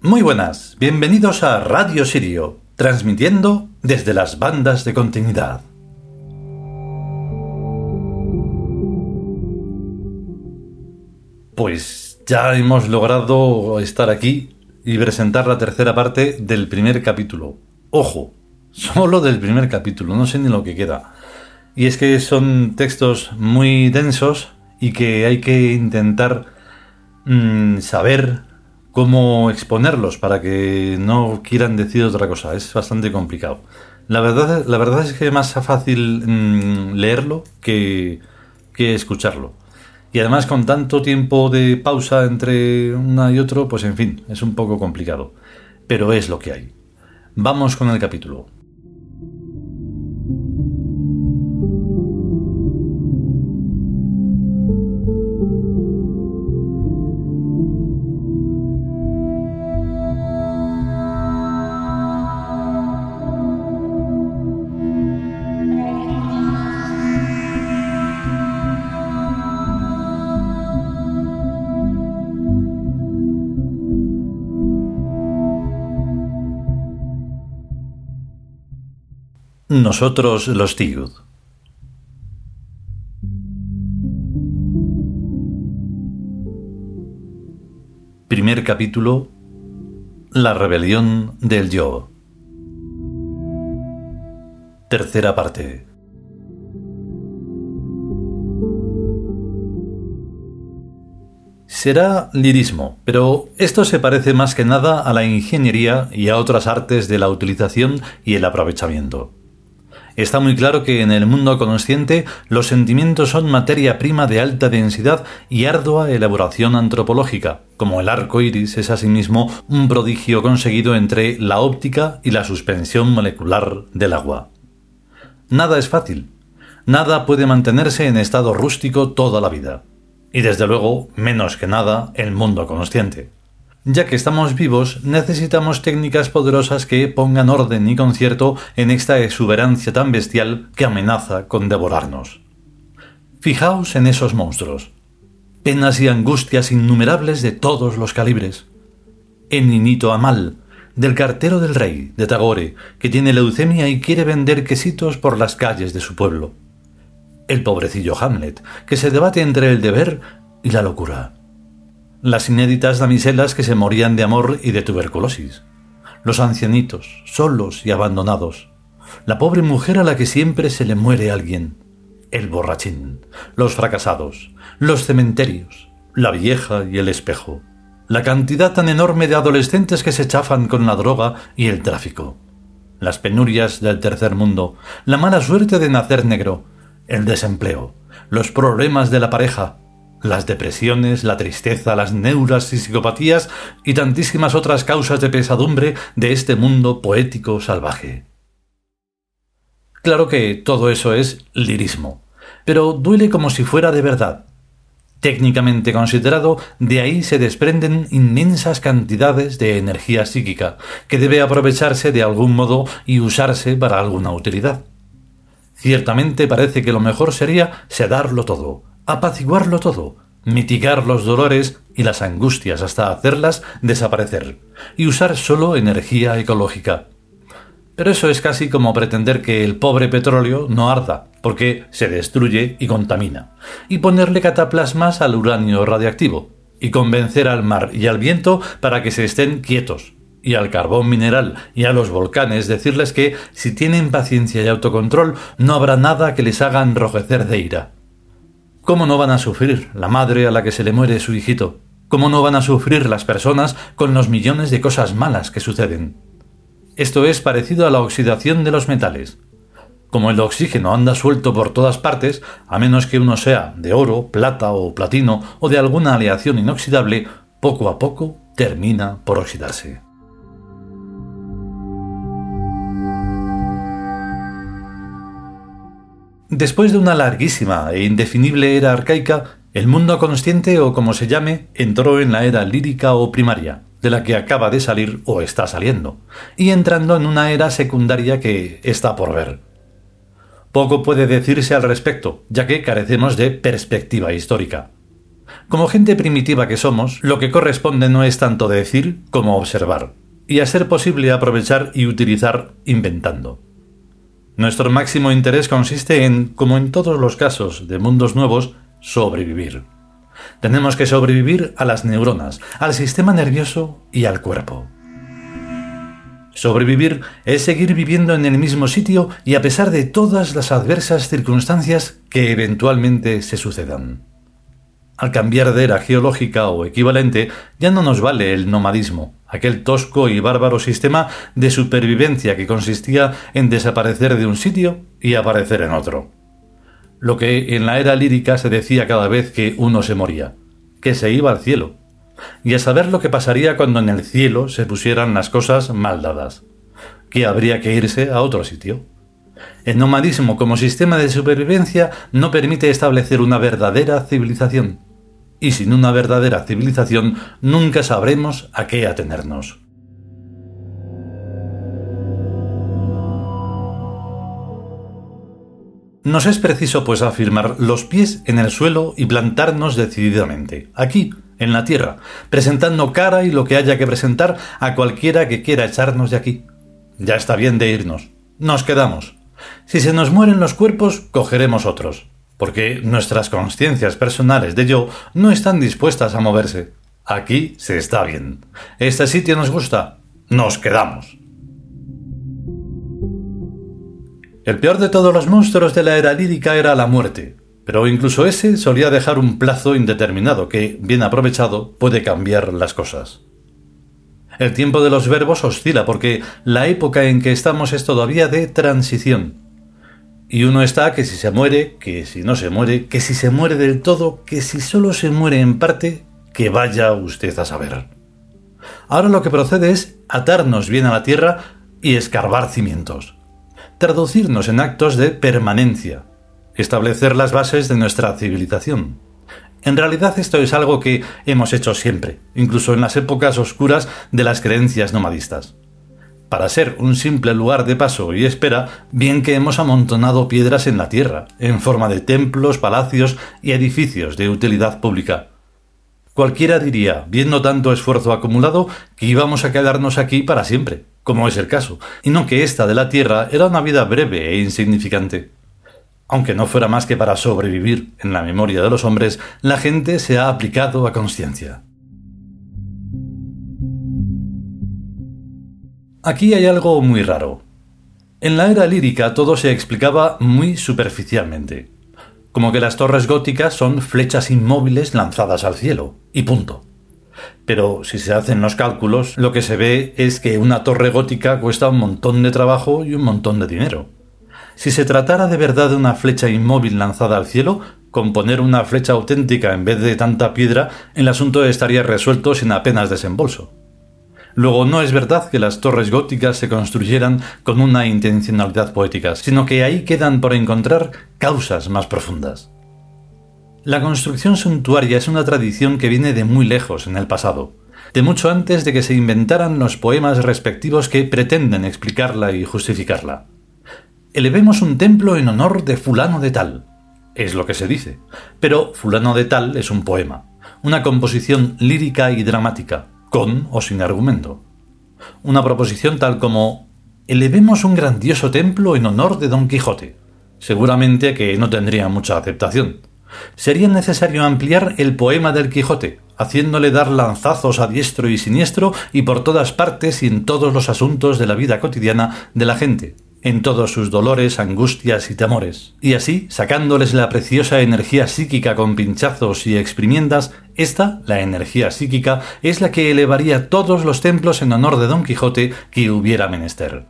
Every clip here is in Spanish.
Muy buenas, bienvenidos a Radio Sirio, transmitiendo desde las bandas de continuidad. Pues ya hemos logrado estar aquí y presentar la tercera parte del primer capítulo, Ojo, solo del primer capítulo, no sé ni lo que queda. Y es que son textos muy densos y que hay que intentar mm, saber cómo exponerlos para que no quieran decir otra cosa. Es bastante complicado. La verdad, la verdad es que es más fácil mm, leerlo que, que escucharlo. Y además con tanto tiempo de pausa entre una y otro, pues en fin, es un poco complicado. Pero es lo que hay. Vamos con el capítulo. Nosotros los Tiud. Primer capítulo La rebelión del yo. Tercera parte. Será lirismo, pero esto se parece más que nada a la ingeniería y a otras artes de la utilización y el aprovechamiento. Está muy claro que en el mundo consciente los sentimientos son materia prima de alta densidad y ardua elaboración antropológica, como el arco iris es asimismo un prodigio conseguido entre la óptica y la suspensión molecular del agua. Nada es fácil, nada puede mantenerse en estado rústico toda la vida, y desde luego, menos que nada, el mundo consciente. Ya que estamos vivos, necesitamos técnicas poderosas que pongan orden y concierto en esta exuberancia tan bestial que amenaza con devorarnos. Fijaos en esos monstruos. Penas y angustias innumerables de todos los calibres. En Ninito Amal, del cartero del rey, de Tagore, que tiene leucemia y quiere vender quesitos por las calles de su pueblo. El pobrecillo Hamlet, que se debate entre el deber y la locura las inéditas damiselas que se morían de amor y de tuberculosis, los ancianitos, solos y abandonados, la pobre mujer a la que siempre se le muere alguien, el borrachín, los fracasados, los cementerios, la vieja y el espejo, la cantidad tan enorme de adolescentes que se chafan con la droga y el tráfico, las penurias del tercer mundo, la mala suerte de nacer negro, el desempleo, los problemas de la pareja, las depresiones, la tristeza, las neuras y psicopatías y tantísimas otras causas de pesadumbre de este mundo poético salvaje. Claro que todo eso es lirismo, pero duele como si fuera de verdad. Técnicamente considerado, de ahí se desprenden inmensas cantidades de energía psíquica, que debe aprovecharse de algún modo y usarse para alguna utilidad. Ciertamente parece que lo mejor sería sedarlo todo, apaciguarlo todo, mitigar los dolores y las angustias hasta hacerlas desaparecer, y usar solo energía ecológica. Pero eso es casi como pretender que el pobre petróleo no arda, porque se destruye y contamina, y ponerle cataplasmas al uranio radiactivo, y convencer al mar y al viento para que se estén quietos, y al carbón mineral y a los volcanes decirles que, si tienen paciencia y autocontrol, no habrá nada que les haga enrojecer de ira. ¿Cómo no van a sufrir la madre a la que se le muere su hijito? ¿Cómo no van a sufrir las personas con los millones de cosas malas que suceden? Esto es parecido a la oxidación de los metales. Como el oxígeno anda suelto por todas partes, a menos que uno sea de oro, plata o platino o de alguna aleación inoxidable, poco a poco termina por oxidarse. Después de una larguísima e indefinible era arcaica, el mundo consciente o como se llame entró en la era lírica o primaria, de la que acaba de salir o está saliendo, y entrando en una era secundaria que está por ver. Poco puede decirse al respecto, ya que carecemos de perspectiva histórica. Como gente primitiva que somos, lo que corresponde no es tanto decir como observar, y a ser posible aprovechar y utilizar inventando. Nuestro máximo interés consiste en, como en todos los casos de mundos nuevos, sobrevivir. Tenemos que sobrevivir a las neuronas, al sistema nervioso y al cuerpo. Sobrevivir es seguir viviendo en el mismo sitio y a pesar de todas las adversas circunstancias que eventualmente se sucedan. Al cambiar de era geológica o equivalente, ya no nos vale el nomadismo, aquel tosco y bárbaro sistema de supervivencia que consistía en desaparecer de un sitio y aparecer en otro. Lo que en la era lírica se decía cada vez que uno se moría, que se iba al cielo, y a saber lo que pasaría cuando en el cielo se pusieran las cosas mal dadas, que habría que irse a otro sitio. El nomadismo como sistema de supervivencia no permite establecer una verdadera civilización, y sin una verdadera civilización nunca sabremos a qué atenernos. Nos es preciso pues afirmar los pies en el suelo y plantarnos decididamente, aquí, en la tierra, presentando cara y lo que haya que presentar a cualquiera que quiera echarnos de aquí. Ya está bien de irnos. Nos quedamos. Si se nos mueren los cuerpos, cogeremos otros, porque nuestras conciencias personales de yo no están dispuestas a moverse. Aquí se está bien. Este sitio nos gusta. Nos quedamos. El peor de todos los monstruos de la era lírica era la muerte, pero incluso ese solía dejar un plazo indeterminado que, bien aprovechado, puede cambiar las cosas. El tiempo de los verbos oscila porque la época en que estamos es todavía de transición. Y uno está que si se muere, que si no se muere, que si se muere del todo, que si solo se muere en parte, que vaya usted a saber. Ahora lo que procede es atarnos bien a la tierra y escarbar cimientos. Traducirnos en actos de permanencia. Establecer las bases de nuestra civilización. En realidad esto es algo que hemos hecho siempre, incluso en las épocas oscuras de las creencias nomadistas. Para ser un simple lugar de paso y espera, bien que hemos amontonado piedras en la tierra, en forma de templos, palacios y edificios de utilidad pública. Cualquiera diría, viendo tanto esfuerzo acumulado, que íbamos a quedarnos aquí para siempre, como es el caso, y no que esta de la tierra era una vida breve e insignificante. Aunque no fuera más que para sobrevivir en la memoria de los hombres, la gente se ha aplicado a conciencia. Aquí hay algo muy raro. En la era lírica todo se explicaba muy superficialmente, como que las torres góticas son flechas inmóviles lanzadas al cielo, y punto. Pero si se hacen los cálculos, lo que se ve es que una torre gótica cuesta un montón de trabajo y un montón de dinero. Si se tratara de verdad de una flecha inmóvil lanzada al cielo, con poner una flecha auténtica en vez de tanta piedra, el asunto estaría resuelto sin apenas desembolso. Luego, no es verdad que las torres góticas se construyeran con una intencionalidad poética, sino que ahí quedan por encontrar causas más profundas. La construcción suntuaria es una tradición que viene de muy lejos en el pasado, de mucho antes de que se inventaran los poemas respectivos que pretenden explicarla y justificarla elevemos un templo en honor de fulano de tal. Es lo que se dice. Pero fulano de tal es un poema, una composición lírica y dramática, con o sin argumento. Una proposición tal como elevemos un grandioso templo en honor de Don Quijote. Seguramente que no tendría mucha aceptación. Sería necesario ampliar el poema del Quijote, haciéndole dar lanzazos a diestro y siniestro y por todas partes y en todos los asuntos de la vida cotidiana de la gente, en todos sus dolores, angustias y temores. Y así, sacándoles la preciosa energía psíquica con pinchazos y exprimiendas, esta, la energía psíquica, es la que elevaría todos los templos en honor de Don Quijote que hubiera menester.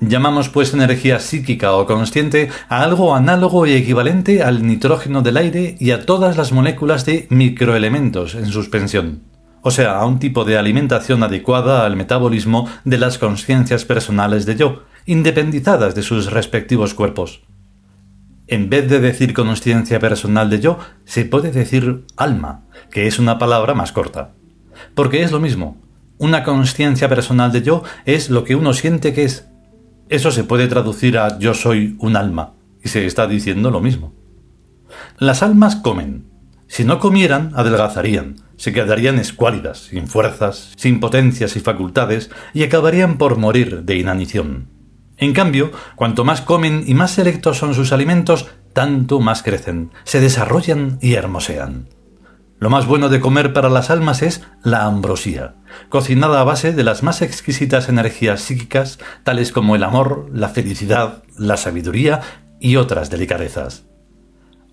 Llamamos pues energía psíquica o consciente a algo análogo y equivalente al nitrógeno del aire y a todas las moléculas de microelementos en suspensión o sea, a un tipo de alimentación adecuada al metabolismo de las conciencias personales de yo, independizadas de sus respectivos cuerpos. En vez de decir conciencia personal de yo, se puede decir alma, que es una palabra más corta. Porque es lo mismo. Una conciencia personal de yo es lo que uno siente que es. Eso se puede traducir a yo soy un alma, y se está diciendo lo mismo. Las almas comen. Si no comieran, adelgazarían, se quedarían escuálidas, sin fuerzas, sin potencias y facultades, y acabarían por morir de inanición. En cambio, cuanto más comen y más selectos son sus alimentos, tanto más crecen, se desarrollan y hermosean. Lo más bueno de comer para las almas es la ambrosía, cocinada a base de las más exquisitas energías psíquicas, tales como el amor, la felicidad, la sabiduría y otras delicadezas.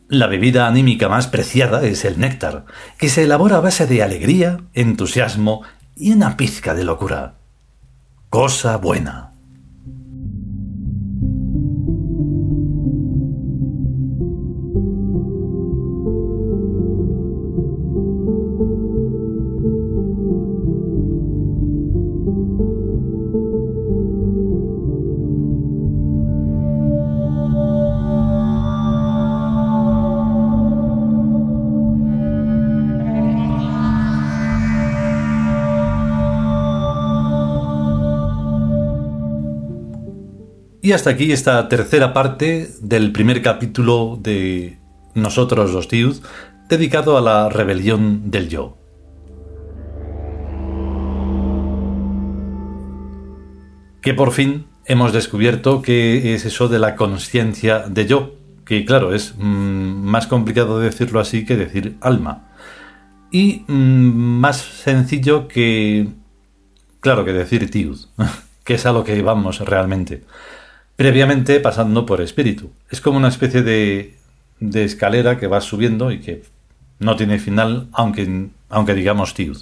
La bebida anímica más preciada es el néctar, que se elabora a base de alegría, entusiasmo y una pizca de locura. Cosa buena. Y hasta aquí esta tercera parte del primer capítulo de Nosotros los Tíos, dedicado a la rebelión del yo. Que por fin hemos descubierto qué es eso de la conciencia de yo, que claro, es mm, más complicado decirlo así que decir alma. Y mm, más sencillo que, claro, que decir tíos, que es a lo que vamos realmente previamente pasando por espíritu. Es como una especie de, de escalera que va subiendo y que no tiene final, aunque, aunque digamos tiud.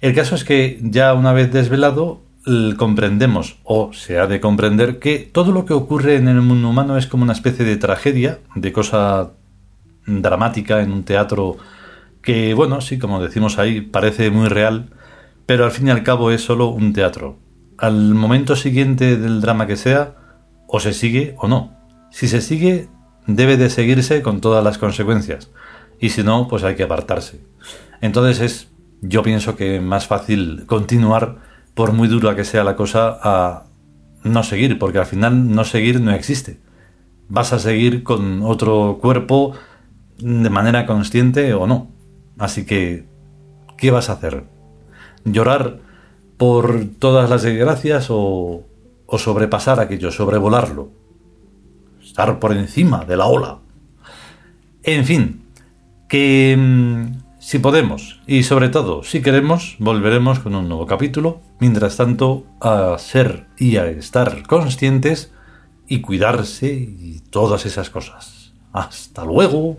El caso es que ya una vez desvelado, comprendemos, o se ha de comprender, que todo lo que ocurre en el mundo humano es como una especie de tragedia, de cosa dramática en un teatro que, bueno, sí, como decimos ahí, parece muy real, pero al fin y al cabo es solo un teatro. Al momento siguiente del drama que sea, o se sigue o no. Si se sigue, debe de seguirse con todas las consecuencias. Y si no, pues hay que apartarse. Entonces es, yo pienso que más fácil continuar, por muy dura que sea la cosa, a no seguir, porque al final no seguir no existe. Vas a seguir con otro cuerpo de manera consciente o no. Así que, ¿qué vas a hacer? ¿Llorar por todas las desgracias o o sobrepasar aquello, sobrevolarlo, estar por encima de la ola. En fin, que mm, si podemos y sobre todo si queremos, volveremos con un nuevo capítulo. Mientras tanto, a ser y a estar conscientes y cuidarse y todas esas cosas. Hasta luego.